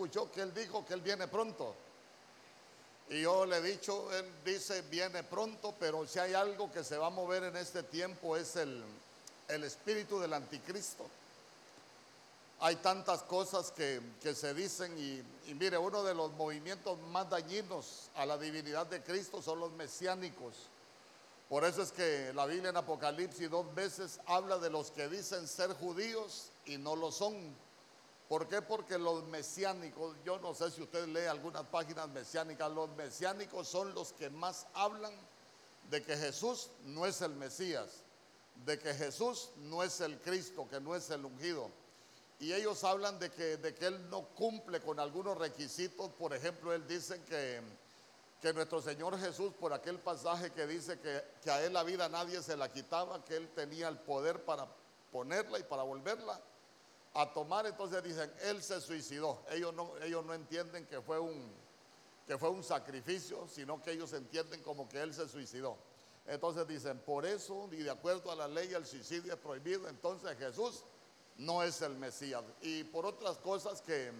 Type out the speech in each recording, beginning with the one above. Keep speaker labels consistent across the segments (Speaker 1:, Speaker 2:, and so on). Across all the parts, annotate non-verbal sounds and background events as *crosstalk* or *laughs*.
Speaker 1: escuchó que él dijo que él viene pronto. Y yo le he dicho, él dice viene pronto, pero si hay algo que se va a mover en este tiempo es el, el espíritu del anticristo. Hay tantas cosas que, se dicen y, mire, uno de los movimientos más dañinos a la divinidad de Cristo son los mesiánicos. Por eso es que la Biblia en Apocalipsis dos veces habla de los que dicen ser judíos y no lo son. ¿Por qué? Porque los mesiánicos, yo no sé si usted lee algunas páginas mesiánicas, los mesiánicos son los que más hablan de que Jesús no es el Mesías, de que Jesús no es el Cristo, que no es el ungido. Y ellos hablan de que, de que Él no cumple con algunos requisitos. Por ejemplo, Él dice que, que nuestro Señor Jesús, por aquel pasaje que dice que, que a Él la vida nadie se la quitaba, que Él tenía el poder para ponerla y para volverla a tomar, entonces dicen, él se suicidó. Ellos no, ellos no entienden que fue, un, que fue un sacrificio, sino que ellos entienden como que él se suicidó. Entonces dicen, por eso, y de acuerdo a la ley, el suicidio es prohibido, entonces Jesús no es el Mesías. Y por otras cosas que,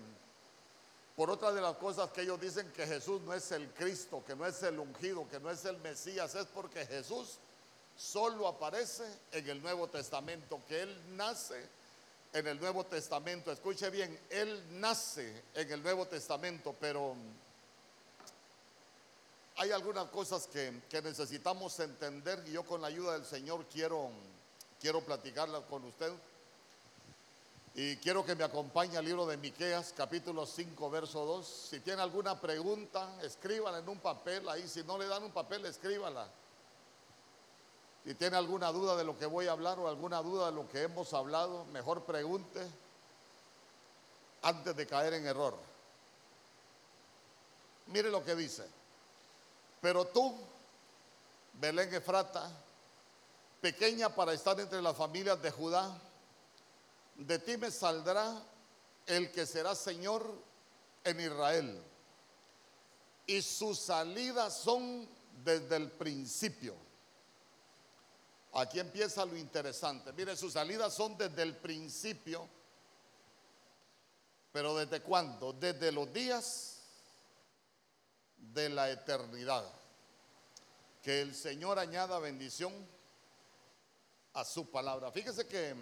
Speaker 1: por otras de las cosas que ellos dicen que Jesús no es el Cristo, que no es el ungido, que no es el Mesías, es porque Jesús solo aparece en el Nuevo Testamento, que Él nace en el Nuevo Testamento. Escuche bien, Él nace en el Nuevo Testamento, pero hay algunas cosas que, necesitamos entender y yo con la ayuda del Señor quiero, quiero platicarlas con usted. Y quiero que me acompañe al libro de Miqueas, capítulo 5, verso 2. Si tiene alguna pregunta, escríbala en un papel ahí. Si no le dan un papel, escríbala. Si tiene alguna duda de lo que voy a hablar o alguna duda de lo que hemos hablado, mejor pregunte antes de caer en error. Mire lo que dice. Pero tú, Belén Efrata, pequeña para estar entre las familias de Judá, de ti me saldrá el que será Señor en Israel. Y sus salidas son desde el principio Aquí empieza lo interesante. Mire, sus salidas son desde el principio. Pero ¿desde cuándo? Desde los días de la eternidad. Que el Señor añada bendición a su palabra. Fíjese que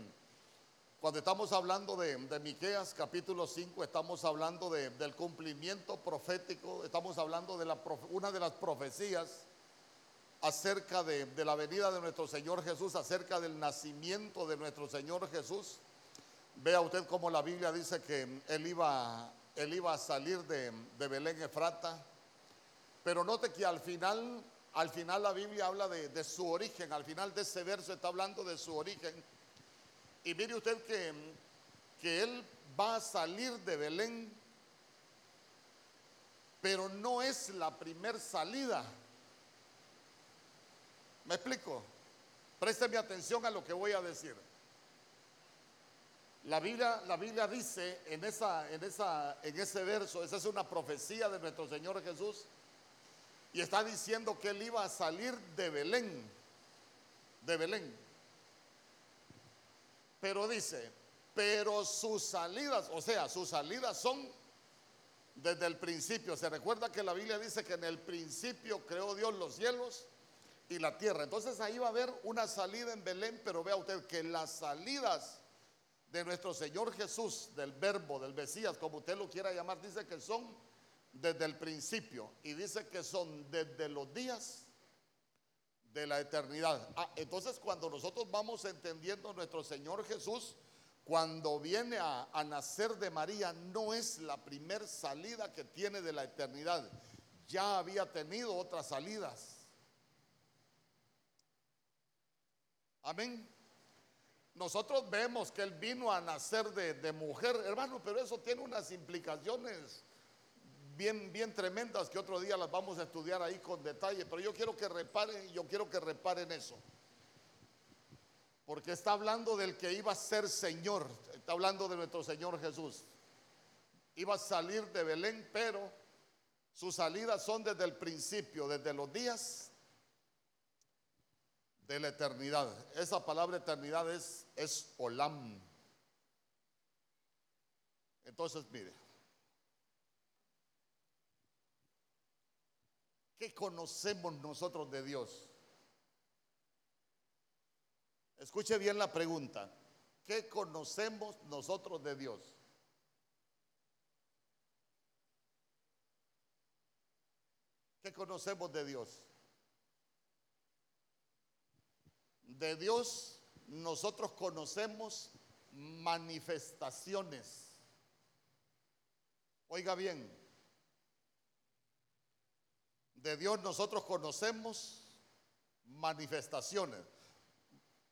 Speaker 1: cuando estamos hablando de, Miqueas capítulo 5, estamos hablando del cumplimiento profético, estamos hablando de la, una de las profecías acerca de, la venida de nuestro Señor Jesús, acerca del nacimiento de nuestro Señor Jesús. Vea usted cómo la Biblia dice que él iba, él iba a salir de, Belén Efrata. Pero note que al final, al final la Biblia habla de, su origen, al final de ese verso está hablando de su origen. Y mire usted que, que él va a salir de Belén, pero no es la primer salida. ¿Me explico? Présteme atención a lo que voy a decir. La Biblia, la Biblia dice en, en, esa, en ese verso, esa es una profecía de nuestro Señor Jesús, y está diciendo que él iba a salir de Belén, de Belén. Pero dice, pero sus salidas, o sea, sus salidas son desde el principio. Se recuerda que la Biblia dice que en el principio creó Dios los cielos y la tierra. Entonces ahí va a haber una salida en Belén, pero vea usted que las salidas de nuestro Señor Jesús, del verbo, del Mesías, como usted lo quiera llamar, dice que son desde el principio y dice que son desde los días de la eternidad. Ah, entonces cuando nosotros vamos entendiendo nuestro Señor Jesús, cuando viene a, nacer de María, no es la primer salida que tiene de la eternidad. Ya había tenido otras salidas Amén. Nosotros vemos que Él vino a nacer de, mujer, hermano, pero eso tiene unas implicaciones bien, bien tremendas que otro día las vamos a estudiar ahí con detalle. Pero yo quiero que reparen, yo quiero que reparen eso. Porque está hablando del que iba a ser Señor, está hablando de nuestro Señor Jesús. Iba a salir de Belén, pero sus salidas son desde el principio, desde los días de la eternidad. Esa palabra eternidad es, es olam. Entonces, mire, ¿qué conocemos nosotros de Dios? Escuche bien la pregunta. ¿Qué conocemos nosotros de Dios? ¿Qué conocemos de Dios? De Dios nosotros conocemos manifestaciones. Oiga bien, de Dios nosotros conocemos manifestaciones.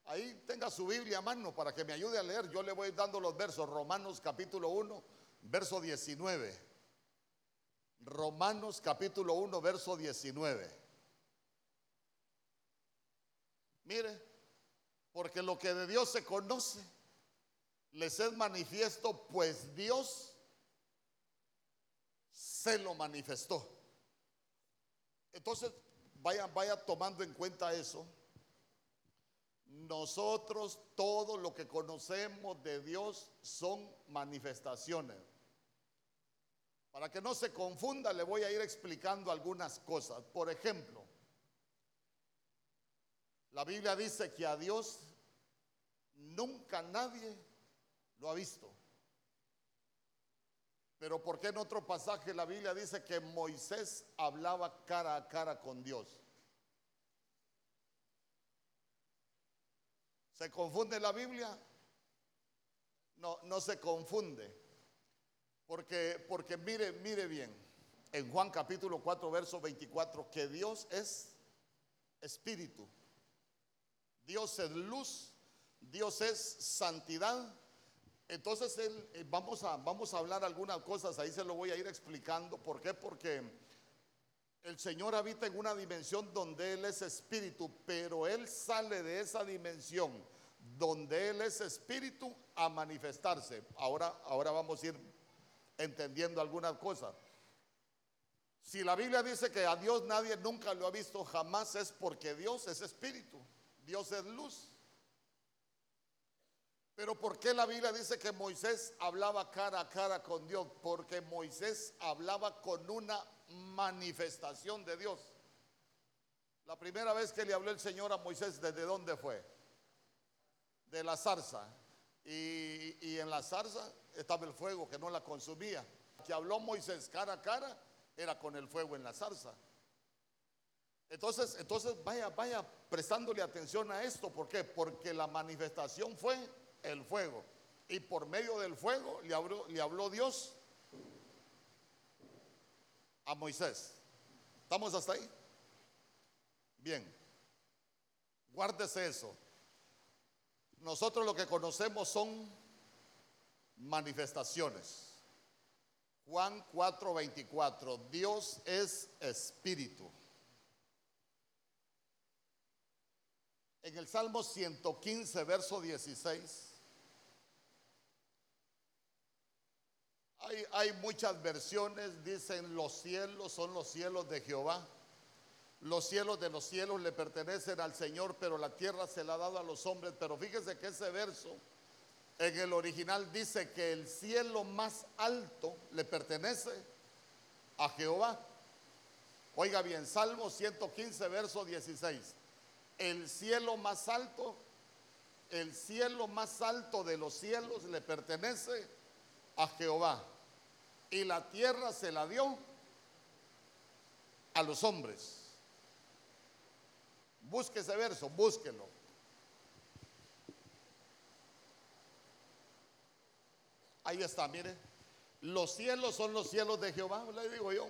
Speaker 1: Ahí tenga su Biblia a mano para que me ayude a leer. Yo le voy dando los versos. Romanos capítulo 1, verso 19. Romanos capítulo 1, verso 19. Mire, porque lo que de Dios se conoce les es manifiesto, pues Dios se lo manifestó. Entonces, vaya, vaya tomando en cuenta eso. Nosotros todo lo que conocemos de Dios son manifestaciones. Para que no se confunda, le voy a ir explicando algunas cosas. Por ejemplo, la Biblia dice que a Dios nunca nadie lo ha visto. Pero ¿por qué en otro pasaje la Biblia dice que Moisés hablaba cara a cara con Dios? ¿Se confunde la Biblia? No, no se confunde. Porque, porque mire, mire bien, en Juan capítulo 4, verso 24, que Dios es espíritu. Dios es luz, Dios es santidad. Entonces él, eh, vamos, a, vamos a hablar algunas cosas, ahí se lo voy a ir explicando. ¿Por qué? Porque el Señor habita en una dimensión donde Él es espíritu, pero Él sale de esa dimensión donde Él es espíritu a manifestarse. Ahora, ahora vamos a ir entendiendo algunas cosas. Si la Biblia dice que a Dios nadie nunca lo ha visto jamás es porque Dios es espíritu, Dios es luz. Pero ¿por qué la Biblia dice que Moisés hablaba cara a cara con Dios? Porque Moisés hablaba con una manifestación de Dios. La primera vez que le habló el Señor a Moisés, ¿desde dónde fue? De la zarza. Y, y en la zarza estaba el fuego que no la consumía. Que habló Moisés cara a cara era con el fuego en la zarza. Entonces, entonces vaya, vaya prestándole atención a esto. ¿Por qué? Porque la manifestación fue el fuego. Y por medio del fuego le habló, Dios a Moisés. ¿Estamos hasta ahí? Bien. Guárdese eso. Nosotros lo que conocemos son manifestaciones. Juan 4:24, Dios es espíritu. En el Salmo 115, verso 16, hay, muchas versiones, dicen los cielos son los cielos de Jehová. Los cielos de los cielos le pertenecen al Señor, pero la tierra se la ha dado a los hombres. Pero fíjese que ese verso en el original dice que el cielo más alto le pertenece a Jehová. Oiga bien, Salmo 115, verso 16. El cielo más alto, el cielo más alto de los cielos le pertenece a Jehová. Y la tierra se la dio a los hombres. Busque ese verso, búsquelo. Ahí está, mire. Los cielos son los cielos de Jehová, le digo yo.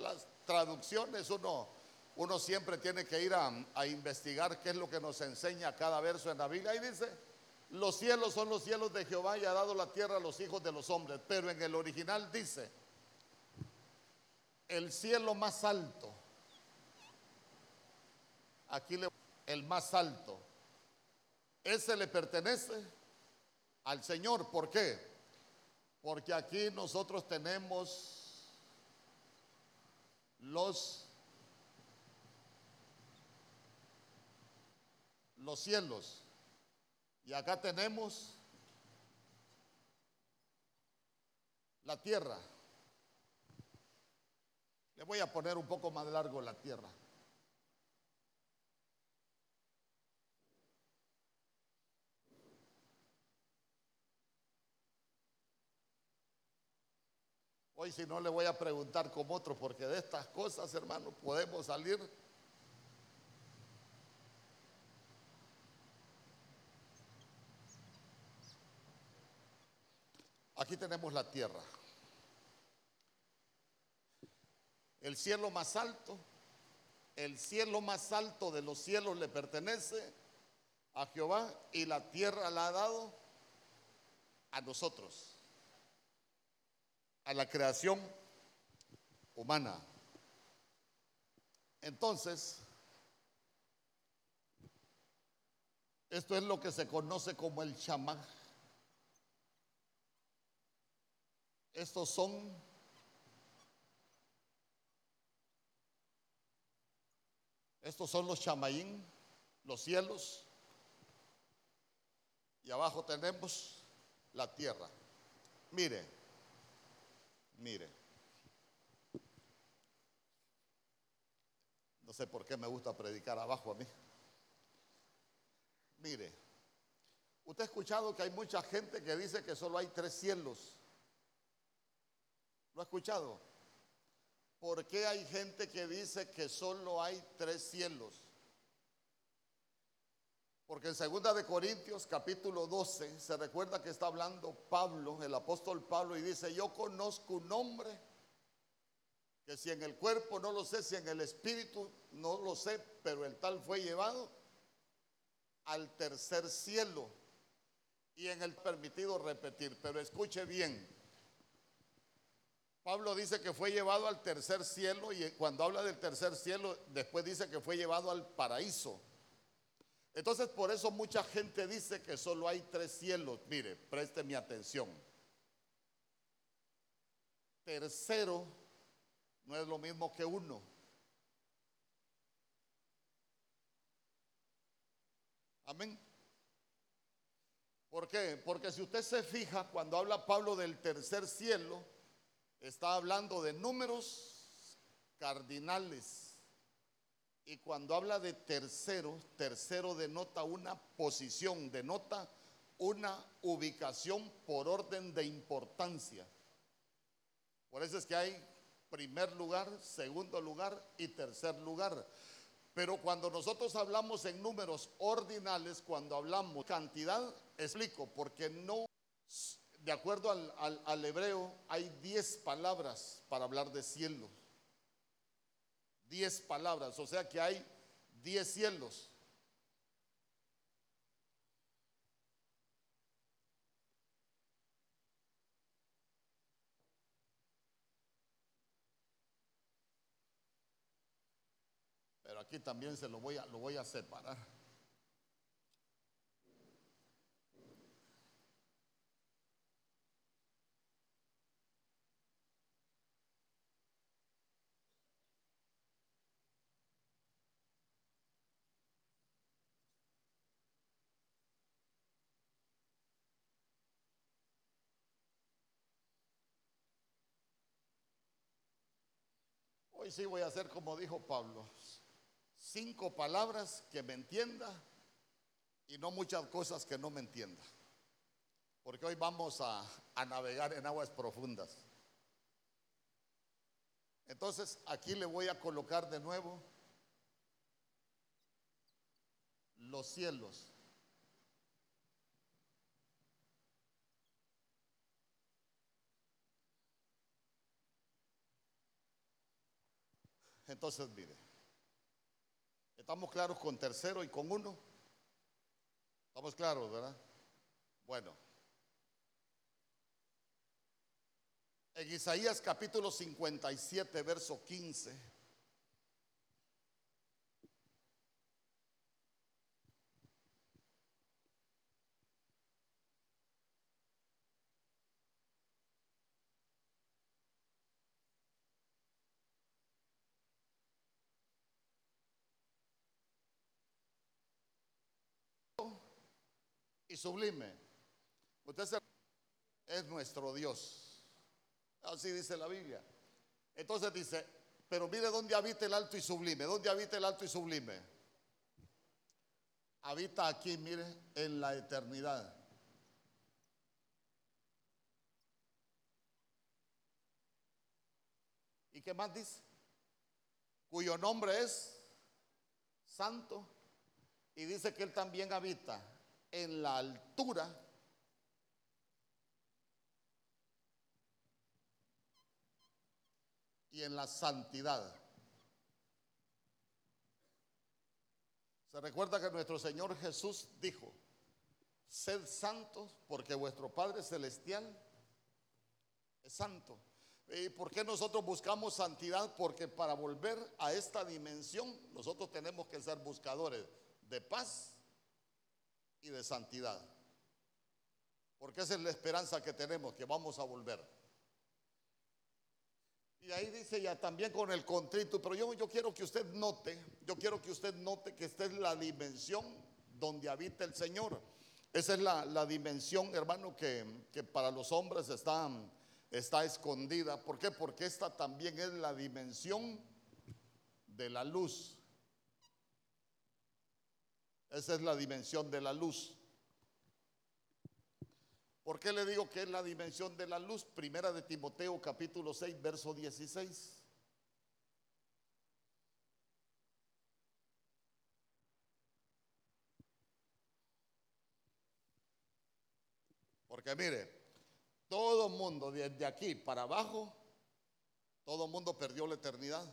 Speaker 1: Las traducciones uno, uno siempre tiene que ir a, investigar qué es lo que nos enseña cada verso en la Biblia. Ahí dice, los cielos son los cielos de Jehová y ha dado la tierra a los hijos de los hombres. Pero en el original dice, el cielo más alto. Aquí le, el más alto. Ese le pertenece al Señor. ¿Por qué? Porque aquí nosotros tenemos los los cielos y acá tenemos la tierra. Le voy a poner un poco más largo la tierra. Hoy si no le voy a preguntar como otro, porque de estas cosas, hermano, podemos salir. Aquí tenemos la tierra. El cielo más alto, el cielo más alto de los cielos le pertenece a Jehová y la tierra la ha dado a nosotros a la creación humana. Entonces, esto es lo que se conoce como el chamán. Estos son estos son los chamaín, los cielos, y abajo tenemos la tierra. Mire, Mire, no sé por qué me gusta predicar abajo a mí. Mire, usted ha escuchado que hay mucha gente que dice que solo hay tres cielos. ¿Lo ha escuchado? ¿Por qué hay gente que dice que solo hay tres cielos? Porque en segunda de Corintios capítulo 12 se recuerda que está hablando Pablo, el apóstol Pablo, y dice, yo conozco un hombre que si en el cuerpo no lo sé, si en el espíritu no lo sé, pero el tal fue llevado al tercer cielo. Y en el permitido repetir, pero escuche bien. Pablo dice que fue llevado al tercer cielo y cuando habla del tercer cielo, después dice que fue llevado al paraíso. Entonces por eso mucha gente dice que solo hay tres cielos. Mire, preste mi atención. Tercero no es lo mismo que uno. Amén. ¿Por qué? Porque si usted se fija, cuando habla Pablo del tercer cielo, está hablando de números cardinales. Y cuando habla de tercero, tercero denota una posición, denota una ubicación por orden de importancia. Por eso es que hay primer lugar, segundo lugar y tercer lugar. Pero cuando nosotros hablamos en números ordinales, cuando hablamos cantidad, explico, porque no, de acuerdo al, hebreo, hay diez palabras para hablar de cielo diez palabras, o sea que hay diez cielos. Pero aquí también se lo voy a, lo voy a separar. Hoy sí voy a hacer como dijo Pablo, cinco palabras que me entienda y no muchas cosas que no me entienda. Porque hoy vamos a, a navegar en aguas profundas. Entonces aquí le voy a colocar de nuevo los cielos. Entonces, mire, estamos claros con tercero y con uno. Estamos claros, ¿verdad? Bueno. En Isaías capítulo 57, verso 15. y sublime. Usted es nuestro Dios. Así dice la Biblia. Entonces dice, Pero mire dónde habita el alto y sublime. ¿Dónde habita el alto y sublime? Habita aquí, mire, en la eternidad. ¿Y qué más dice? Cuyo nombre es Santo. Y dice que Él también habita en la altura y en la santidad. Se recuerda que nuestro Señor Jesús dijo, sed santos porque vuestro Padre Celestial es santo. ¿Y por qué nosotros buscamos santidad? Porque para volver a esta dimensión nosotros tenemos que ser buscadores de paz y de santidad. Porque esa es la esperanza que tenemos, que vamos a volver. Y ahí dice ya también con el contrito, pero yo, yo quiero que usted note, yo quiero que usted note que esta es la dimensión donde habita el Señor. Esa es la, dimensión, hermano, que, que, para los hombres está, está escondida. ¿Por qué? Porque esta también es la dimensión de la luz. Esa es la dimensión de la luz. ¿Por qué le digo que es la dimensión de la luz? Primera de Timoteo capítulo 6, verso 16. Porque mire, todo mundo desde aquí para abajo, todo mundo perdió la eternidad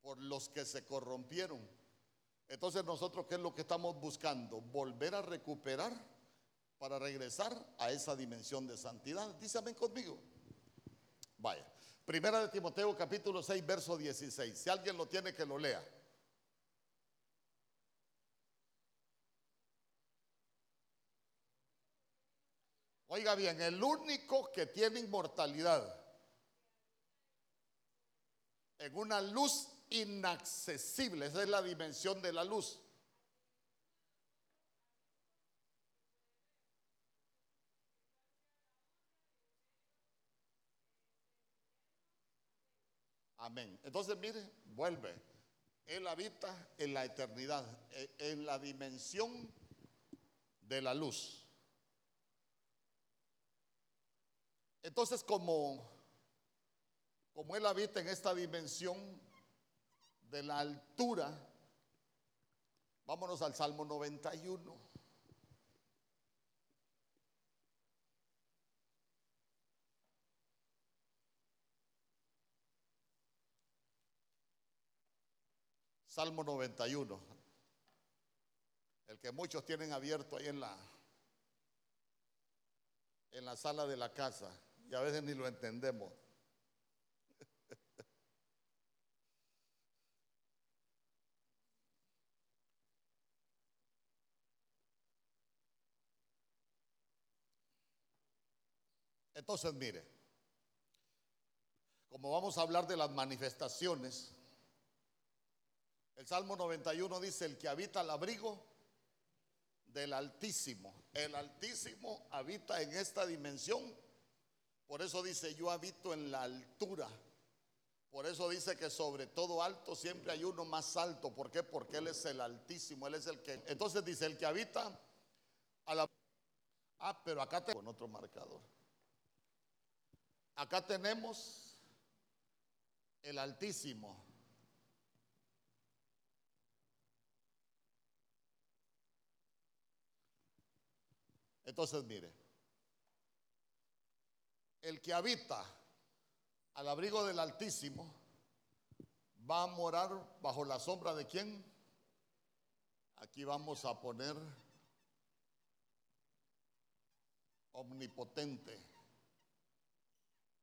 Speaker 1: por los que se corrompieron. Entonces nosotros, ¿qué es lo que estamos buscando? Volver a recuperar para regresar a esa dimensión de santidad. Dísame conmigo. Vaya. Primera de Timoteo capítulo 6, verso 16. Si alguien lo tiene, que lo lea. Oiga bien, el único que tiene inmortalidad en una luz inaccesible, esa es la dimensión de la luz. Amén. Entonces, mire, vuelve. Él habita en la eternidad, e, en la dimensión de la luz. Entonces, como, como Él habita en esta dimensión de la altura, vámonos al Salmo 91. Salmo 91, el que muchos tienen abierto ahí en la, en la sala de la casa y a veces ni lo entendemos. Entonces, mire, como vamos a hablar de las manifestaciones, el Salmo 91 dice, el que habita al abrigo del Altísimo. El Altísimo habita en esta dimensión. Por eso dice, yo habito en la altura. Por eso dice que sobre todo alto siempre hay uno más alto. ¿Por qué? Porque Él es el Altísimo. Él es el que... Entonces dice, el que habita a la... Ah, pero acá con otro marcador. Acá tenemos el Altísimo. Entonces, mire, el que habita al abrigo del Altísimo va a morar bajo la sombra de quién? Aquí vamos a poner omnipotente.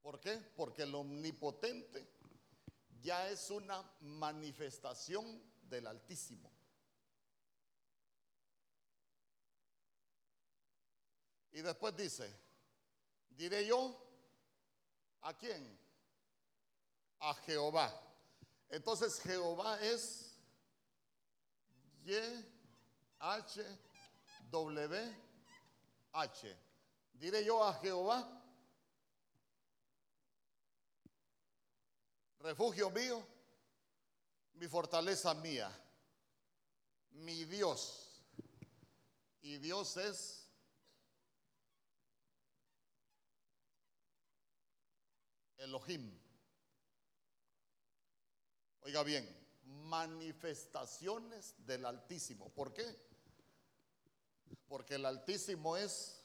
Speaker 1: ¿Por qué? Porque el omnipotente ya es una manifestación del Altísimo. Y después dice, diré yo, ¿a quién? A Jehová. Entonces Jehová es Y, H, W, H. Diré yo a Jehová. Refugio mío, mi fortaleza mía, mi Dios. Y Dios es Elohim. Oiga bien, manifestaciones del Altísimo. ¿Por qué? Porque el Altísimo es...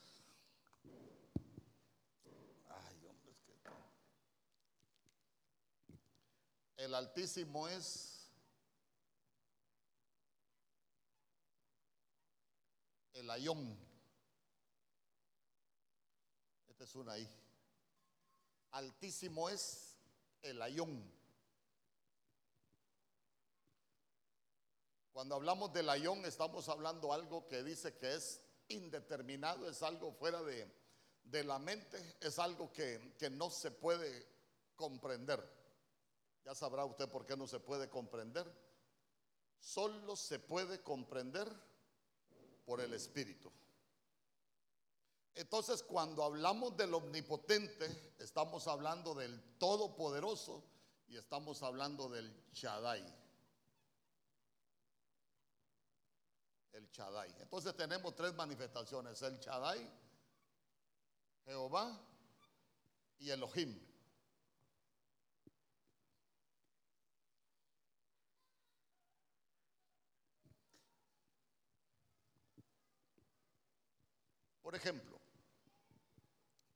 Speaker 1: Ay, hombre, es que... El Altísimo es... El ayón. Esta es una ahí. Altísimo es el ayón. Cuando hablamos del ayón estamos hablando algo que dice que es indeterminado, es algo fuera de, de la mente, es algo que, que no se puede comprender. Ya sabrá usted por qué no se puede comprender. Solo se puede comprender por el Espíritu. Entonces, cuando hablamos del omnipotente, estamos hablando del todopoderoso y estamos hablando del Shaddai. el Chadai. Entonces tenemos tres manifestaciones, el Chadai, Jehová y Elohim. Por ejemplo,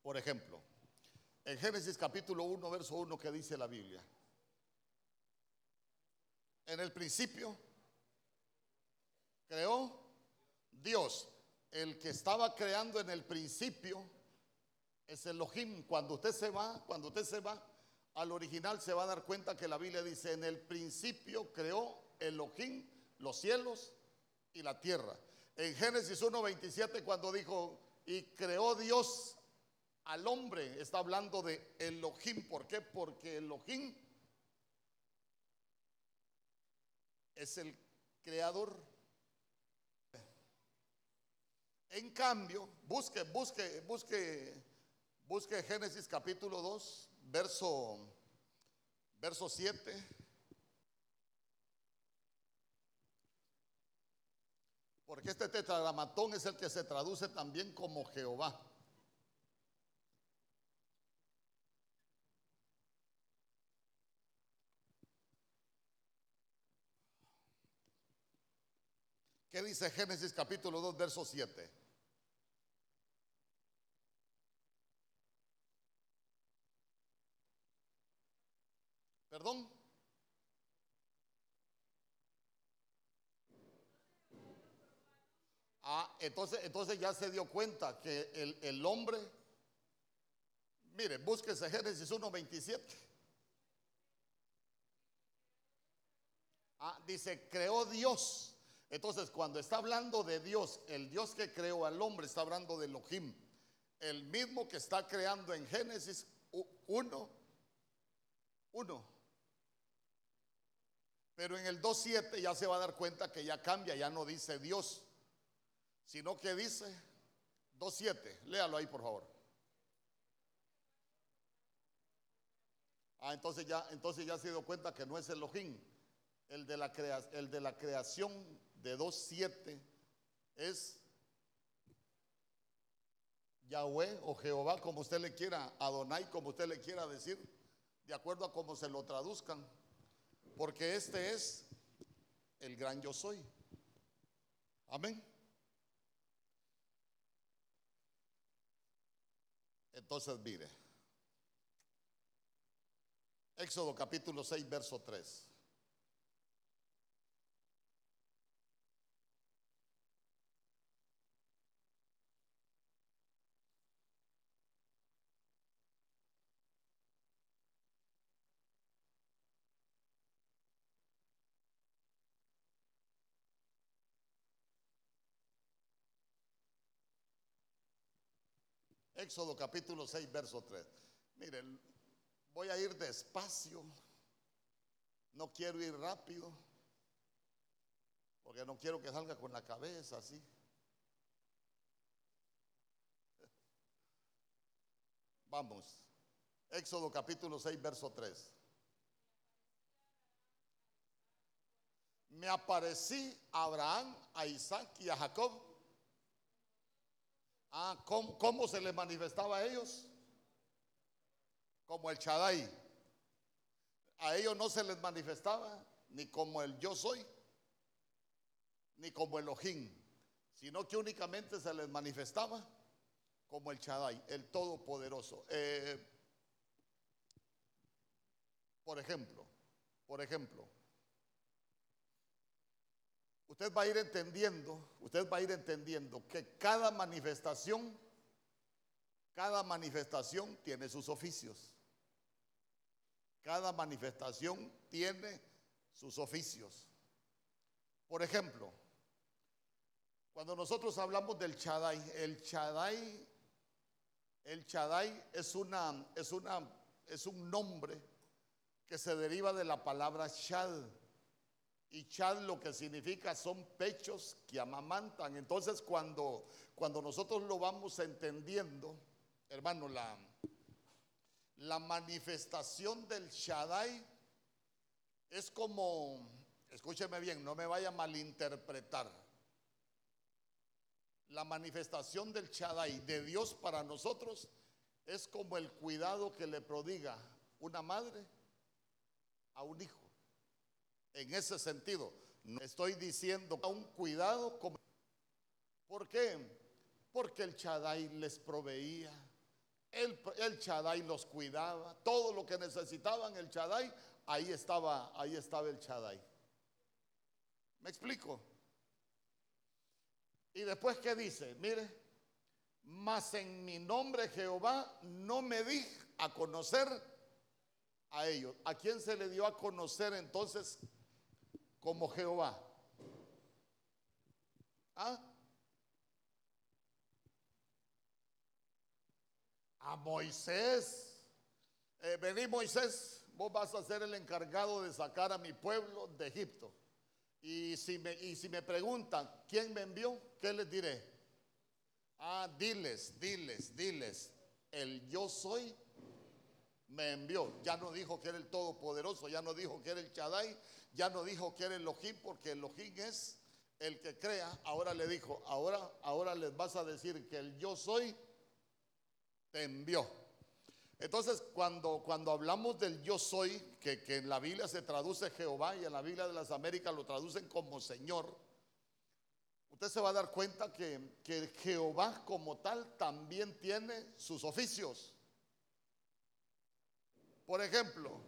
Speaker 1: por ejemplo, en Génesis capítulo 1, verso 1 que dice la Biblia, en el principio creó Dios. El que estaba creando en el principio es Elohim. Cuando usted se va, cuando usted se va al original se va a dar cuenta que la Biblia dice, en el principio creó Elohim los cielos y la tierra. En Génesis 1.27 cuando dijo, y creó Dios al hombre, está hablando de Elohim. ¿Por qué? Porque Elohim es el creador. En cambio, busque, busque, busque, busque Génesis capítulo 2, verso, verso 7. Porque este tetragramatón es el que se traduce también como Jehová. ¿Qué dice Génesis capítulo 2, verso 7? ¿Perdón? Ah, entonces, entonces ya se dio cuenta que el, el hombre, mire, búsquese Génesis 1.27. Ah, dice, creó Dios entonces, cuando está hablando de Dios, el Dios que creó al hombre, está hablando de Elohim, el mismo que está creando en Génesis 1, 1. Pero en el 2.7 ya se va a dar cuenta que ya cambia, ya no dice Dios, sino que dice 2.7. Léalo ahí, por favor. Ah, entonces ya, entonces ya se dio cuenta que no es Elohim, el de la, el de la creación de 2.7 es Yahweh o Jehová, como usted le quiera, Adonai, como usted le quiera decir, de acuerdo a cómo se lo traduzcan, porque este es el gran yo soy. Amén. Entonces, mire, Éxodo capítulo 6, verso 3. Éxodo capítulo 6, verso 3. Miren, voy a ir despacio. No quiero ir rápido. Porque no quiero que salga con la cabeza así. *laughs* Vamos. Éxodo capítulo 6, verso 3. Me aparecí a Abraham, a Isaac y a Jacob Ah, ¿cómo, se les manifestaba a ellos? Como el Chadai. A ellos no se les manifestaba ni como el yo soy, ni como el ojín, sino que únicamente se les manifestaba como el Chadai, el Todopoderoso. Eh, por ejemplo, por ejemplo, usted va a ir entendiendo, usted va a ir entendiendo que cada manifestación, cada manifestación tiene sus oficios. Cada manifestación tiene sus oficios. Por ejemplo, cuando nosotros hablamos del Chadai, el Chadai, el Chadai es una, es una, es un nombre que se deriva de la palabra Chad. Y Chad lo que significa son pechos que amamantan. Entonces cuando, cuando nosotros lo vamos entendiendo, hermano, la, la manifestación del Shaddai es como, escúcheme bien, no me vaya a malinterpretar. La manifestación del Shaddai de Dios para nosotros es como el cuidado que le prodiga una madre a un hijo. En ese sentido, no estoy diciendo un cuidado como... ¿Por qué? Porque el Shaddai les proveía. El, Shaddai los cuidaba. Todo lo que necesitaban el Shaddai ahí estaba, ahí estaba el Chadai. ¿Me explico? Y después, ¿qué dice? Mire, mas en mi nombre Jehová no me di a conocer a ellos. ¿A quién se le dio a conocer entonces como Jehová? ¿Ah? A Moisés. Eh, vení Moisés, vos vas a ser el encargado de sacar a mi pueblo de Egipto. Y si me, y si me preguntan, ¿quién me envió? ¿Qué les diré? Ah, diles, diles, diles, el yo soy me envió. Ya no dijo que era el Todopoderoso, ya no dijo que era el Chadai, ya no dijo que era el Elohim, porque el Elohim es el que crea. Ahora le dijo, ahora, ahora les vas a decir que el yo soy te envió. Entonces, cuando, cuando hablamos del yo soy, que, en la Biblia se traduce Jehová y en la Biblia de las Américas lo traducen como Señor, usted se va a dar cuenta que, que Jehová como tal también tiene sus oficios. Por ejemplo,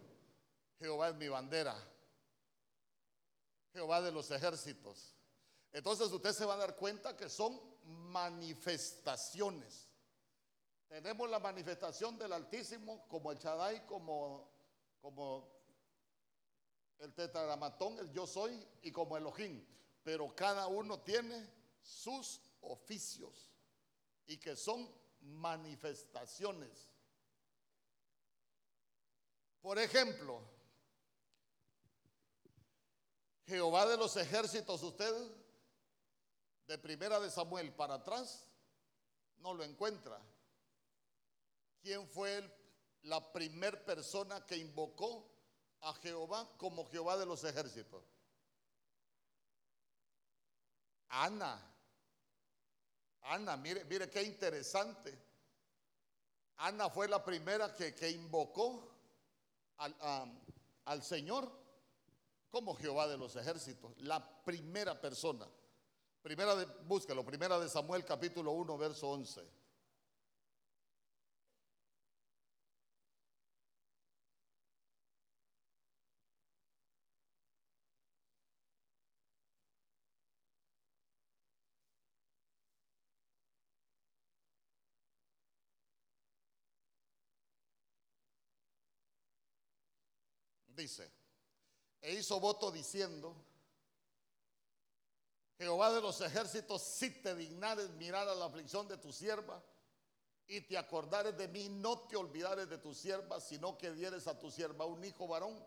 Speaker 1: Jehová es mi bandera, Jehová de los ejércitos. Entonces usted se va a dar cuenta que son manifestaciones. Tenemos la manifestación del Altísimo como el Chadai, como, como el tetragramatón, el yo soy y como Elohim. Pero cada uno tiene sus oficios y que son manifestaciones. Por ejemplo, Jehová de los ejércitos, usted de primera de Samuel para atrás no lo encuentra. ¿Quién fue la primer persona que invocó a Jehová como Jehová de los ejércitos? Ana. Ana, mire, mire qué interesante. Ana fue la primera que, invocó al, al Señor como Jehová de los ejércitos. La primera persona. Primera de, búscalo, primera de Samuel capítulo 1, verso 11. dice, e hizo voto diciendo, Jehová de los ejércitos, si te dignares mirar a la aflicción de tu sierva y te acordares de mí, no te olvidares de tu sierva, sino que dieres a tu sierva un hijo varón,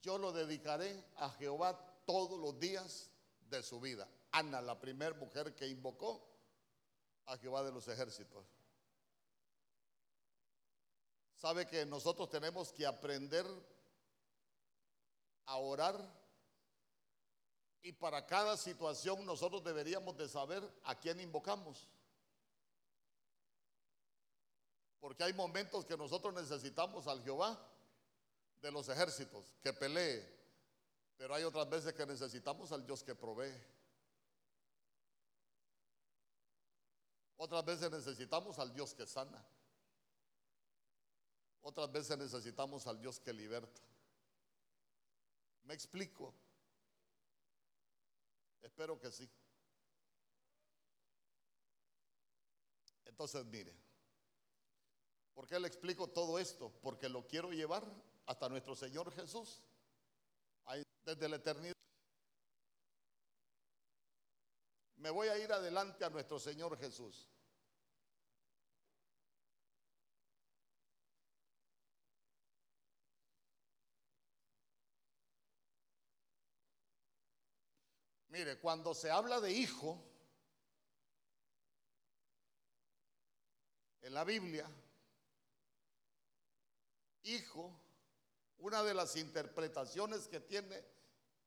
Speaker 1: yo lo dedicaré a Jehová todos los días de su vida. Ana, la primera mujer que invocó a Jehová de los ejércitos. Sabe que nosotros tenemos que aprender a orar Y para cada situación nosotros deberíamos de saber a quién invocamos. Porque hay momentos que nosotros necesitamos al Jehová de los ejércitos, que pelee. Pero hay otras veces que necesitamos al Dios que provee. Otras veces necesitamos al Dios que sana. Otras veces necesitamos al Dios que liberta. ¿Me explico? Espero que sí. Entonces, mire, ¿por qué le explico todo esto? Porque lo quiero llevar hasta nuestro Señor Jesús, desde la eternidad. Me voy a ir adelante a nuestro Señor Jesús. Mire, cuando se habla de hijo en la Biblia, hijo, una de las interpretaciones que tiene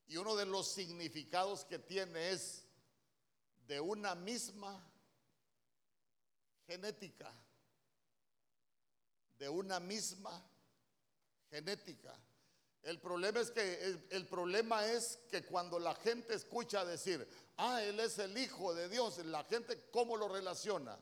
Speaker 1: y uno de los significados que tiene es de una misma genética, de una misma genética. El problema es que el, problema es que cuando la gente escucha decir, "Ah, él es el hijo de Dios", la gente cómo lo relaciona?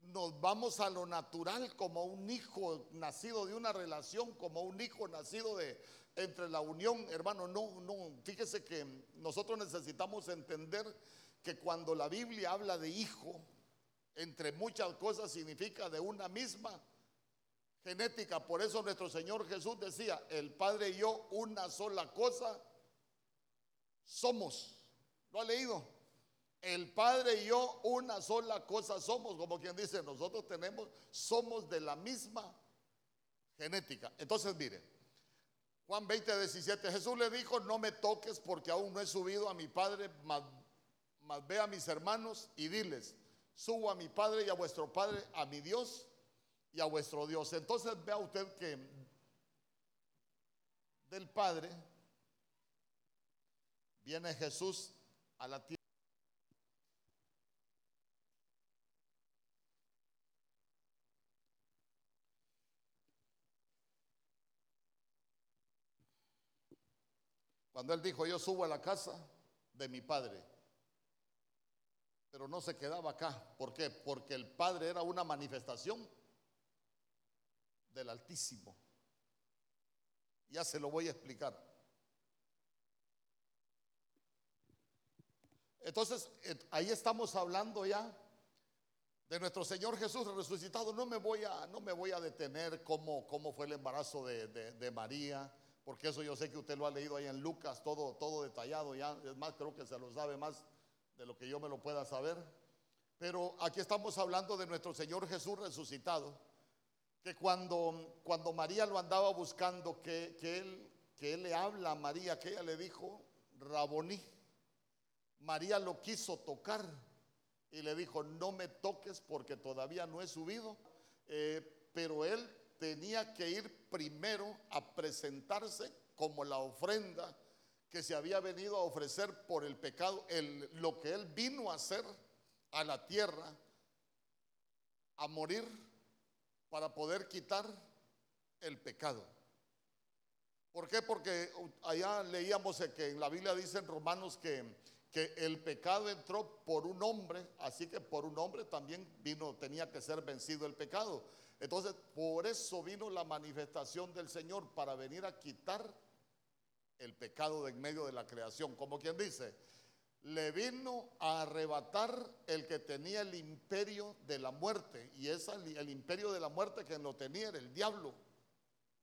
Speaker 1: Nos vamos a lo natural como un hijo nacido de una relación, como un hijo nacido de entre la unión, hermano, no no, fíjese que nosotros necesitamos entender que cuando la Biblia habla de hijo, entre muchas cosas significa de una misma genética. Por eso nuestro Señor Jesús decía, el Padre y yo una sola cosa somos. ¿Lo ha leído? El Padre y yo una sola cosa somos, como quien dice, nosotros tenemos, somos de la misma genética. Entonces, mire, Juan 20, 17, Jesús le dijo, no me toques porque aún no he subido a mi Padre, mas, mas ve a mis hermanos y diles, subo a mi Padre y a vuestro Padre, a mi Dios y a vuestro Dios. Entonces vea usted que del Padre viene Jesús a la tierra. Cuando él dijo, yo subo a la casa de mi padre, pero no se quedaba acá. ¿Por qué? Porque el padre era una manifestación del Altísimo. Ya se lo voy a explicar. Entonces, eh, ahí estamos hablando ya de nuestro Señor Jesús resucitado. No me voy a, no me voy a detener cómo, cómo fue el embarazo de, de, María, porque eso yo sé que usted lo ha leído ahí en Lucas, todo, todo detallado ya. Es más, creo que se lo sabe más de lo que yo me lo pueda saber. Pero aquí estamos hablando de nuestro Señor Jesús resucitado que cuando, cuando María lo andaba buscando, que, él, que él le habla a María, que ella le dijo, Raboní. María lo quiso tocar y le dijo, no me toques porque todavía no he subido. Eh, pero él tenía que ir primero a presentarse como la ofrenda que se había venido a ofrecer por el pecado, el, lo que él vino a hacer a la tierra, a morir para poder quitar el pecado. ¿Por qué? Porque allá leíamos que en la Biblia dice en Romanos que, que el pecado entró por un hombre, así que por un hombre también vino, tenía que ser vencido el pecado. Entonces, por eso vino la manifestación del Señor para venir a quitar el pecado de en medio de la creación. Como quien dice, le vino a arrebatar el que tenía el imperio de la muerte. Y es el, imperio de la muerte que lo tenía era el diablo.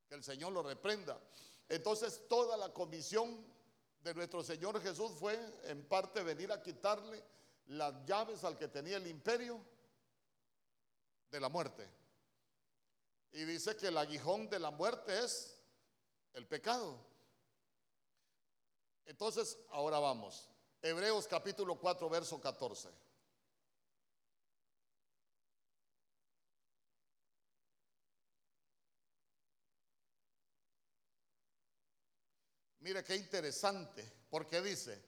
Speaker 1: Que el Señor lo reprenda. Entonces toda la comisión de nuestro Señor Jesús fue en parte venir a quitarle las llaves al que tenía el imperio de la muerte. Y dice que el aguijón de la muerte es el pecado. Entonces, ahora vamos. Hebreos capítulo 4, verso 14. Mire qué interesante, porque dice,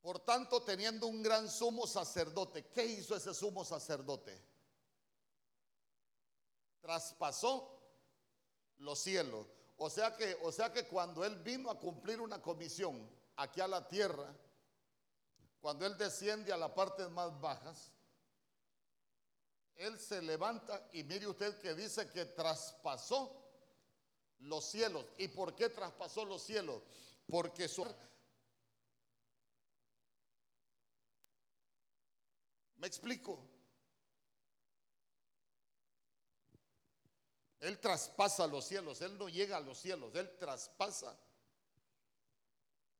Speaker 1: por tanto, teniendo un gran sumo sacerdote, ¿qué hizo ese sumo sacerdote? Traspasó los cielos. O sea que, o sea que cuando él vino a cumplir una comisión aquí a la tierra, cuando él desciende a las partes más bajas, él se levanta y mire usted que dice que traspasó los cielos. ¿Y por qué traspasó los cielos? Porque su... ¿Me explico? Él traspasa los cielos, Él no llega a los cielos, Él traspasa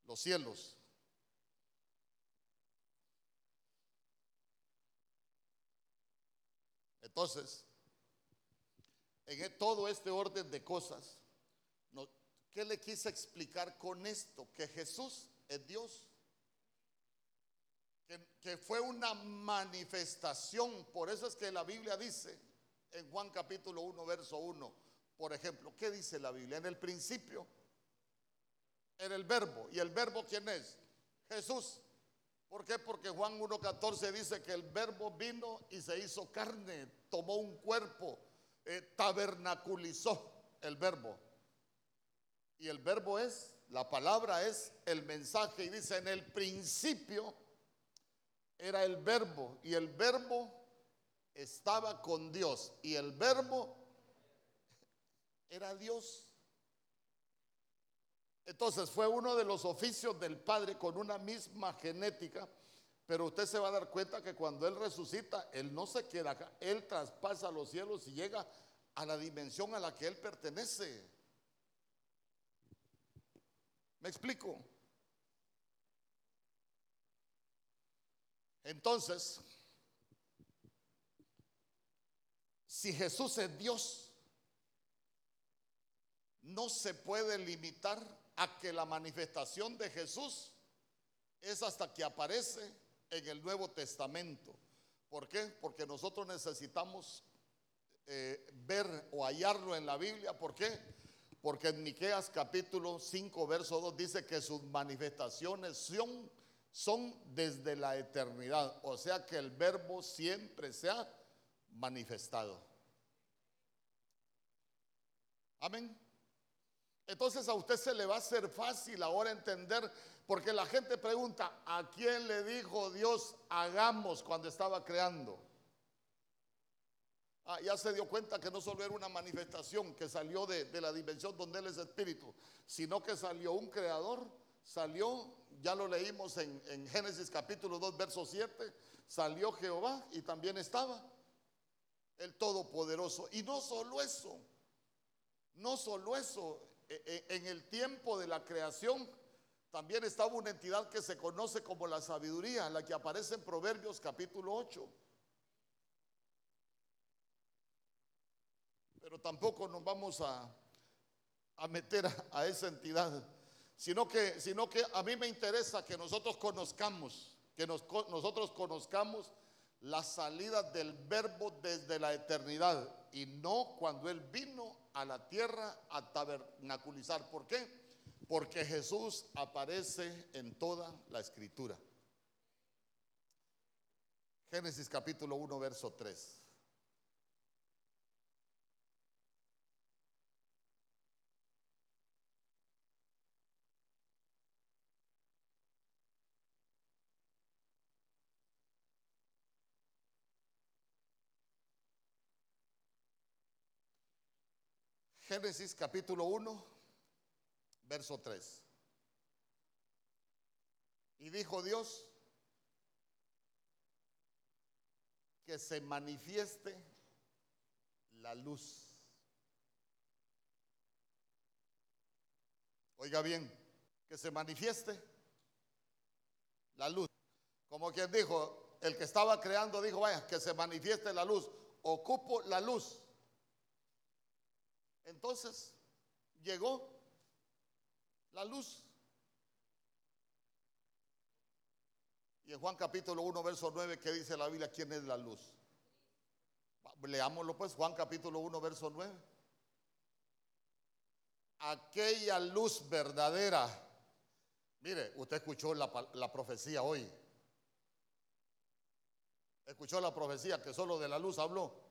Speaker 1: los cielos. Entonces, en e, todo este orden de cosas, ¿qué le quise explicar con esto? Que Jesús es Dios. Que, fue una manifestación. Por eso es que la Biblia dice en Juan capítulo 1, verso 1, por ejemplo, ¿qué dice la Biblia? En el principio era el verbo. ¿Y el verbo quién es? Jesús. ¿Por qué? Porque Juan 1.14 dice que el verbo vino y se hizo carne, tomó un cuerpo, eh, tabernaculizó el verbo. Y el verbo es, la palabra es el mensaje y dice en el principio era el verbo y el verbo estaba con Dios y el verbo era Dios. Entonces fue uno de los oficios del Padre con una misma genética, pero usted se va a dar cuenta que cuando Él resucita, Él no se queda acá, Él traspasa los cielos y llega a la dimensión a la que Él pertenece. ¿Me explico? Entonces, si Jesús es Dios, no se puede limitar a que la manifestación de Jesús es hasta que aparece en el Nuevo Testamento. ¿Por qué? Porque nosotros necesitamos eh, ver o hallarlo en la Biblia. ¿Por qué? Porque en Miqueas capítulo 5, verso 2 dice que sus manifestaciones son, son desde la eternidad. O sea que el verbo siempre se ha manifestado. Amén. Entonces a usted se le va a hacer fácil ahora entender, porque la gente pregunta, ¿a quién le dijo Dios hagamos cuando estaba creando? Ah, ya se dio cuenta que no solo era una manifestación que salió de, la dimensión donde Él es espíritu, sino que salió un creador, salió, ya lo leímos en, en Génesis capítulo 2, verso 7, salió Jehová y también estaba el Todopoderoso. Y no solo eso, no solo eso, en el tiempo de la creación también estaba una entidad que se conoce como la sabiduría, la que aparece en Proverbios capítulo 8. Pero tampoco nos vamos a, meter a, esa entidad, sino que, sino que a mí me interesa que nosotros conozcamos, que nosotros conozcamos la salida del verbo desde la eternidad y no cuando Él vino a la tierra a tabernaculizar. ¿Por qué? Porque Jesús aparece en toda la escritura. Génesis capítulo 1, verso 3. Génesis capítulo 1, verso 3. Y dijo Dios que se manifieste la luz. Oiga bien, que se manifieste la luz. Como quien dijo, el que estaba creando dijo, vaya, que se manifieste la luz. Ocupo la luz. Entonces llegó la luz. Y en Juan capítulo 1, verso 9, ¿qué dice la Biblia? ¿Quién es la luz? Leámoslo pues, Juan capítulo 1, verso 9. aquella luz verdadera. Mire, usted escuchó la, la profecía hoy. Escuchó la profecía que solo de la luz habló.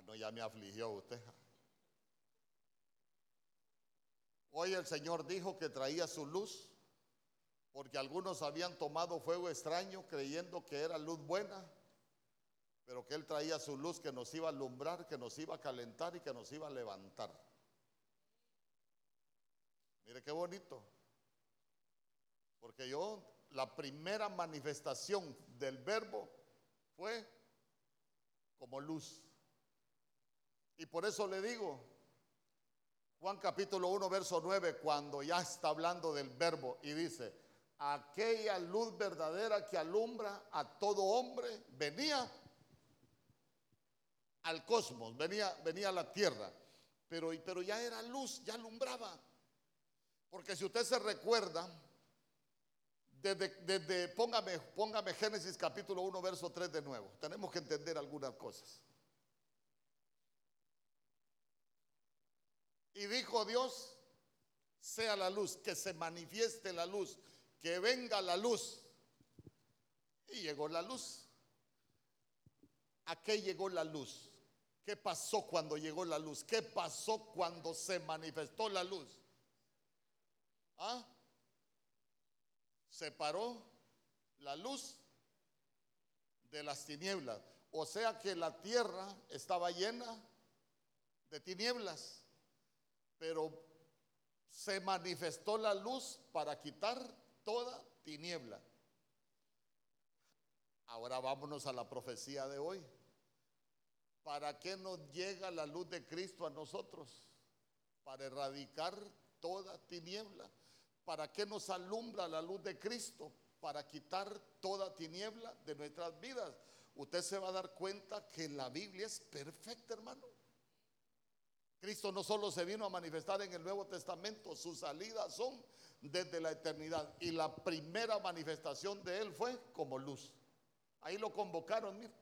Speaker 1: Ah, no, ya me afligió usted. Hoy el Señor dijo que traía su luz porque algunos habían tomado fuego extraño creyendo que era luz buena, pero que Él traía su luz que nos iba a alumbrar, que nos iba a calentar y que nos iba a levantar. Mire qué bonito, porque yo, la primera manifestación del verbo fue como luz. Y por eso le digo, Juan capítulo 1, verso 9, cuando ya está hablando del verbo y dice, aquella luz verdadera que alumbra a todo hombre, venía al cosmos, venía, venía a la tierra, pero, pero ya era luz, ya alumbraba. Porque si usted se recuerda, desde, desde, póngame, póngame Génesis capítulo 1, verso 3 de nuevo, tenemos que entender algunas cosas. Y dijo Dios, sea la luz, que se manifieste la luz que venga la luz. Y llegó la luz. ¿A qué llegó la luz? ¿Qué pasó cuando llegó la luz? ¿Qué pasó cuando se manifestó la luz? ¿Ah? Separó la luz de las tinieblas. O sea que la tierra estaba llena de tinieblas, pero se manifestó la luz para quitar toda tiniebla. Ahora vámonos a la profecía de hoy. ¿Para qué nos llega la luz de Cristo a nosotros? Para erradicar toda tiniebla. ¿Para qué nos alumbra la luz de Cristo? Para quitar toda tiniebla de nuestras vidas. Usted se va a dar cuenta que la Biblia es perfecta, hermano. Cristo no solo se vino a manifestar en el Nuevo Testamento, sus salidas son desde la eternidad. Y la primera manifestación de Él fue como luz. Ahí lo convocaron, mira.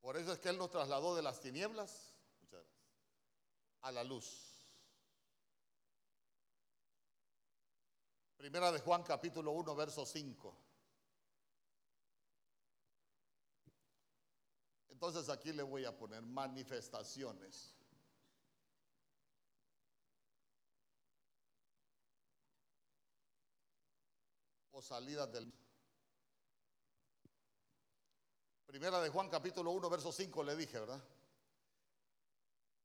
Speaker 1: Por eso es que Él nos trasladó de las tinieblas a la luz. Primera de Juan capítulo 1, verso 5. Entonces aquí le voy a poner manifestaciones. O salidas del... Primera de Juan capítulo 1, verso 5 le dije, ¿verdad?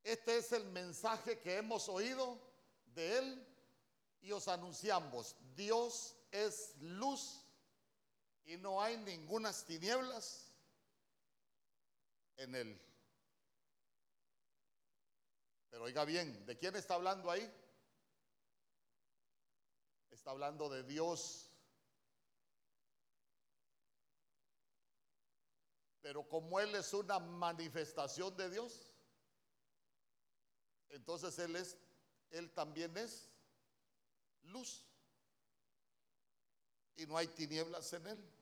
Speaker 1: Este es el mensaje que hemos oído de él y os anunciamos, Dios es luz y no hay ninguna tinieblas en él. Pero oiga bien, ¿de quién está hablando ahí? Está hablando de Dios. Pero como Él es una manifestación de Dios, entonces Él es, Él también es luz. Y no hay tinieblas en Él.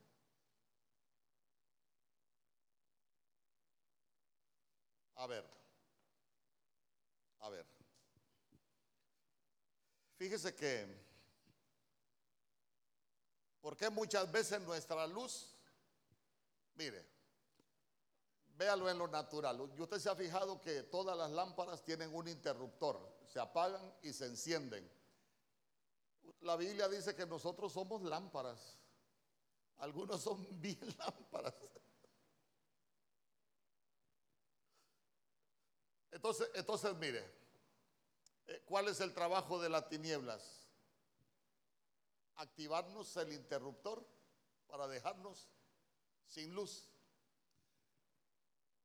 Speaker 1: A ver, a ver. Fíjese que, porque muchas veces nuestra luz, mire, véalo en lo natural. Y usted se ha fijado que todas las lámparas tienen un interruptor, se apagan y se encienden. La Biblia dice que nosotros somos lámparas. Algunos son *laughs* bien lámparas. Entonces, entonces mire, eh, ¿cuál es el trabajo de las tinieblas? Activarnos el interruptor para dejarnos sin luz.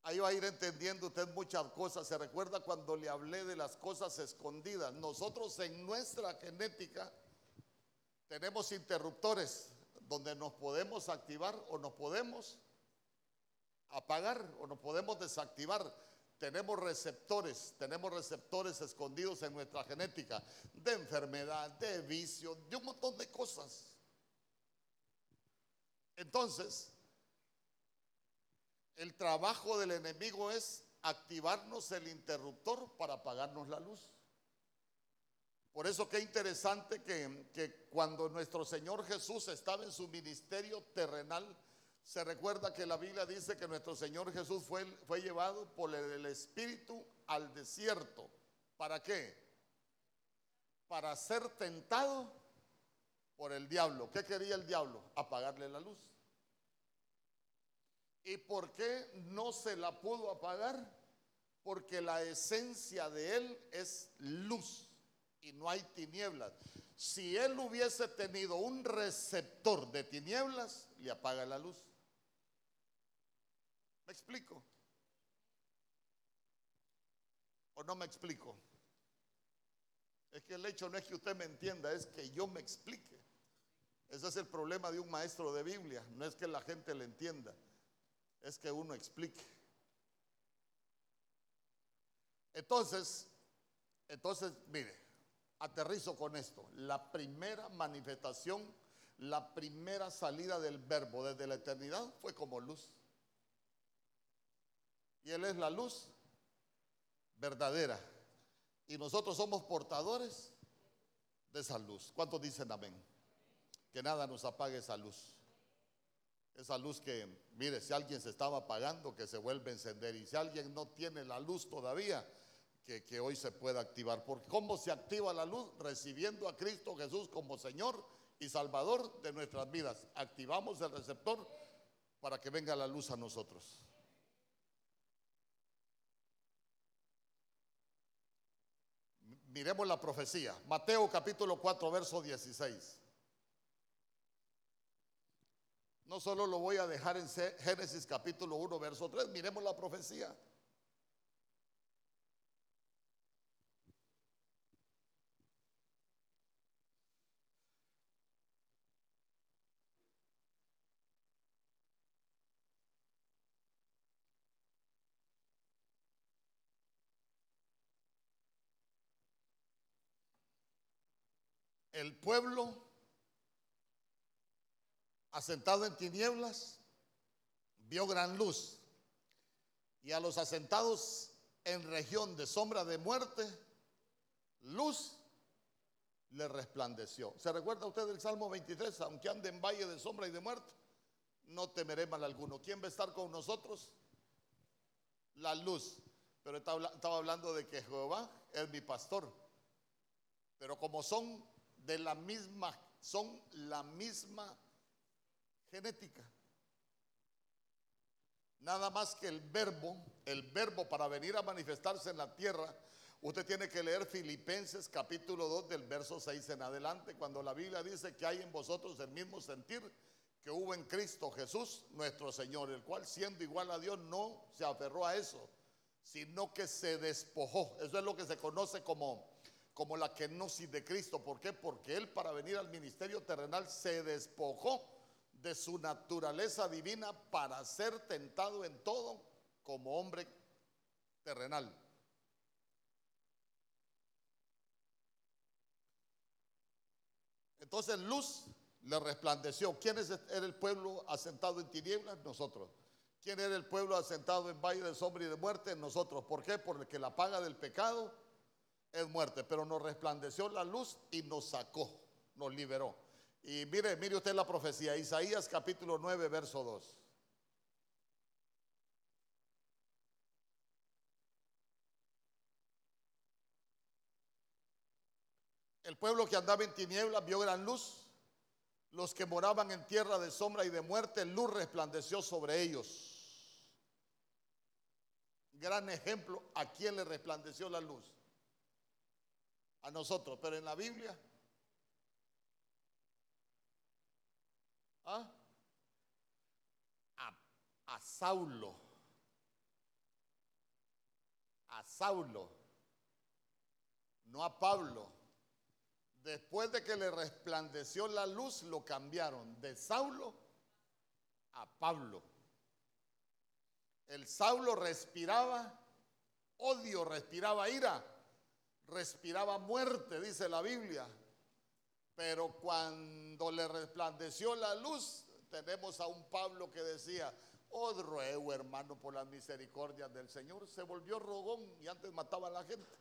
Speaker 1: Ahí va a ir entendiendo usted muchas cosas. Se recuerda cuando le hablé de las cosas escondidas. Nosotros en nuestra genética tenemos interruptores donde nos podemos activar o nos podemos apagar o nos podemos desactivar tenemos receptores, tenemos receptores escondidos en nuestra genética de enfermedad, de vicio, de un montón de cosas. Entonces, el trabajo del enemigo es activarnos el interruptor para apagarnos la luz. Por eso qué interesante que, cuando nuestro Señor Jesús estaba en su ministerio terrenal, se recuerda que la Biblia dice que nuestro Señor Jesús fue, fue llevado por el Espíritu al desierto. ¿Para qué? Para ser tentado por el diablo. ¿Qué quería el diablo? Apagarle la luz. ¿Y por qué no se la pudo apagar? Porque la esencia de él es luz y no hay tinieblas. Si él hubiese tenido un receptor de tinieblas, le apaga la luz. ¿Me explico? ¿O no me explico? Es que el hecho no es que usted me entienda, es que yo me explique. Ese es el problema de un maestro de Biblia. No es que la gente le entienda, es que uno explique. Entonces, entonces, mire, aterrizo con esto. La primera manifestación, la primera salida del verbo desde la eternidad fue como luz. Y Él es la luz verdadera. Y nosotros somos portadores de esa luz. ¿Cuántos dicen amén? Que nada nos apague esa luz. Esa luz que, mire, si alguien se estaba apagando, que se vuelve a encender. Y si alguien no tiene la luz todavía, que, hoy se pueda activar. Porque ¿cómo se activa la luz? Recibiendo a Cristo Jesús como Señor y Salvador de nuestras vidas. Activamos el receptor para que venga la luz a nosotros. Miremos la profecía. Mateo capítulo 4, verso 16. No solo lo voy a dejar en Génesis capítulo 1, verso 3, miremos la profecía. El pueblo asentado en tinieblas vio gran luz y a los asentados en región de sombra de muerte, luz le resplandeció. ¿Se recuerda usted del Salmo 23? Aunque ande en valle de sombra y de muerte, no temeré mal alguno. ¿Quién va a estar con nosotros? La luz. Pero estaba hablando de que Jehová es mi pastor. Pero como son de la misma, son la misma genética. Nada más que el verbo, el verbo para venir a manifestarse en la tierra, usted tiene que leer Filipenses capítulo 2 del verso 6 en adelante, cuando la Biblia dice que hay en vosotros el mismo sentir que hubo en Cristo Jesús, nuestro Señor, el cual siendo igual a Dios no se aferró a eso, sino que se despojó. Eso es lo que se conoce como como la kenosis de Cristo. ¿Por qué? Porque Él para venir al ministerio terrenal se despojó de su naturaleza divina para ser tentado en todo como hombre terrenal. Entonces luz le resplandeció. ¿Quién era el pueblo asentado en tinieblas? Nosotros. ¿Quién era el pueblo asentado en valle de sombra y de muerte? Nosotros. ¿Por qué? Porque la paga del pecado es muerte, pero nos resplandeció la luz y nos sacó, nos liberó. Y mire, mire usted la profecía, Isaías capítulo 9, verso 2. El pueblo que andaba en tinieblas vio gran luz. Los que moraban en tierra de sombra y de muerte, luz resplandeció sobre ellos. Gran ejemplo, ¿a quién le resplandeció la luz? A nosotros, pero en la Biblia. ¿ah? A, a Saulo. A Saulo. No a Pablo. Después de que le resplandeció la luz, lo cambiaron de Saulo a Pablo. El Saulo respiraba odio, respiraba ira, respiraba muerte, dice la Biblia. Pero cuando le resplandeció la luz, tenemos a un Pablo que decía, oh ruego hermano por las misericordias del Señor, se volvió rogón y antes mataba a la gente.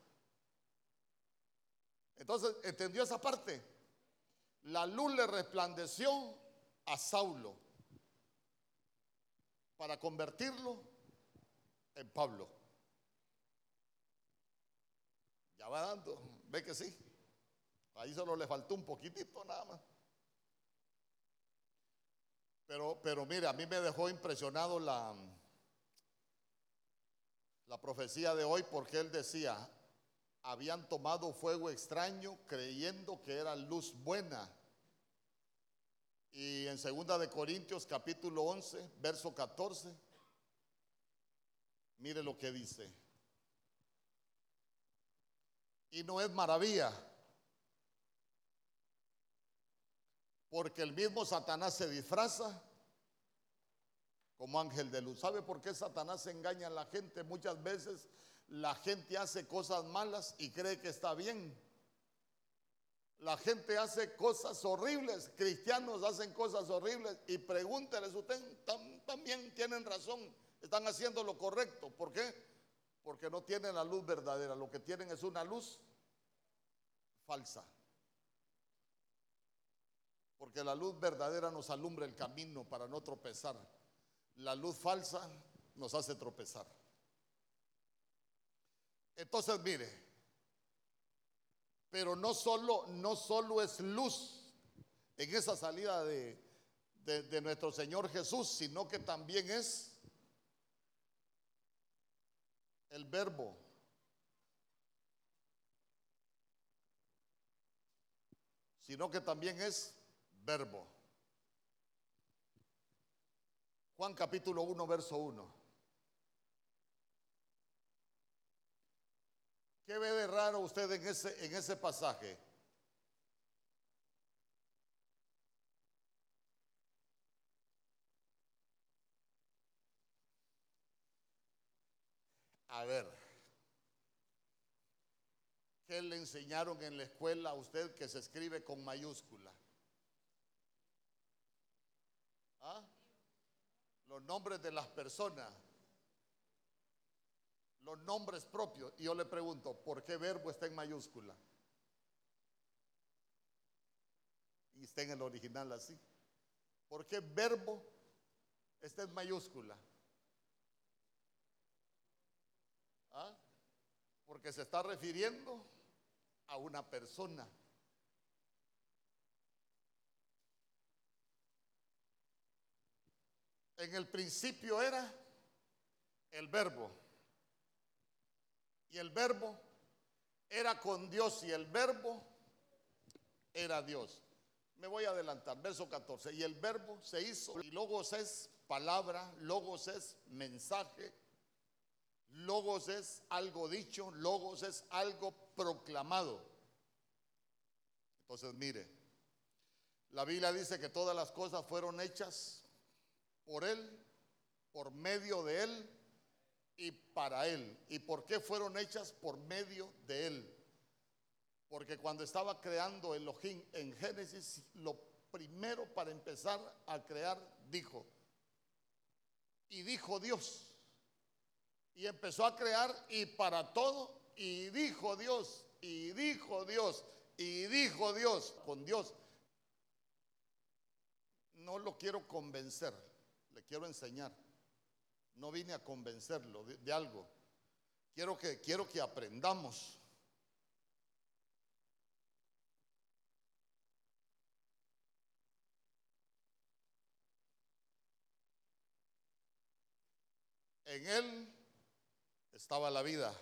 Speaker 1: Entonces, ¿entendió esa parte? La luz le resplandeció a Saulo para convertirlo en Pablo. Ya va dando, ve que sí. Ahí solo le faltó un poquitito nada más. Pero, pero mire, a mí me dejó impresionado la, la profecía de hoy porque él decía, habían tomado fuego extraño creyendo que era luz buena. Y en segunda de Corintios capítulo 11, verso 14, mire lo que dice. Y no es maravilla, porque el mismo Satanás se disfraza como ángel de luz. ¿Sabe por qué Satanás engaña a la gente? Muchas veces la gente hace cosas malas y cree que está bien. La gente hace cosas horribles, cristianos hacen cosas horribles y pregúnteles, usted también tienen razón, están haciendo lo correcto. ¿Por qué? Porque no tienen la luz verdadera, lo que tienen es una luz falsa. Porque la luz verdadera nos alumbra el camino para no tropezar. La luz falsa nos hace tropezar. Entonces, mire, pero no solo, no solo es luz en esa salida de, de nuestro Señor Jesús, sino que también es el verbo. Sino que también es verbo. Juan capítulo 1, verso 1. ¿Qué ve de raro usted en ese, en ese pasaje? A ver, ¿qué le enseñaron en la escuela a usted que se escribe con mayúscula? ¿Ah? Los nombres de las personas los nombres propios. Y yo le pregunto, ¿por qué verbo está en mayúscula? Y está en el original así. ¿Por qué verbo está en mayúscula? ¿Ah? Porque se está refiriendo a una persona. En el principio era el verbo. Y el verbo era con Dios y el verbo era Dios. Me voy a adelantar, verso 14. Y el verbo se hizo, y logos es palabra, logos es mensaje, logos es algo dicho, logos es algo proclamado. Entonces, mire, la Biblia dice que todas las cosas fueron hechas por Él, por medio de Él y para Él. ¿Y por qué fueron hechas? Por medio de Él. Porque cuando estaba creando Elohim en Génesis, lo primero para empezar a crear, dijo, y dijo Dios. Y empezó a crear y para todo, y dijo Dios, y dijo Dios, y dijo Dios, con Dios. No lo quiero convencer, le quiero enseñar. No vine a convencerlo de, algo. Quiero que, quiero que aprendamos. En él estaba la vida.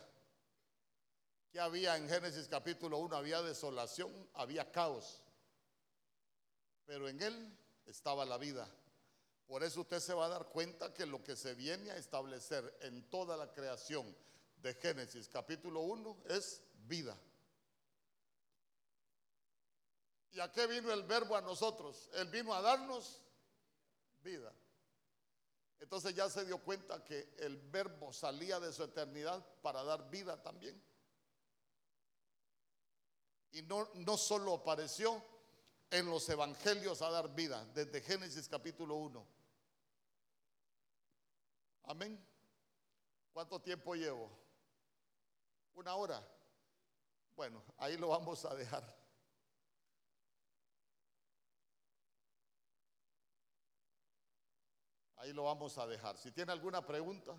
Speaker 1: ¿Qué había en Génesis capítulo 1? Había desolación, había caos. Pero en él estaba la vida. Por eso usted se va a dar cuenta que lo que se viene a establecer en toda la creación de Génesis capítulo 1 es vida. ¿Y a qué vino el verbo a nosotros? Él vino a darnos vida. Entonces ya se dio cuenta que el verbo salía de su eternidad para dar vida también. Y no, no solo apareció en los evangelios a dar vida, desde Génesis capítulo 1. Amén. ¿Cuánto tiempo llevo? Una hora. Bueno, ahí lo vamos a dejar. Ahí lo vamos a dejar. Si tiene alguna pregunta.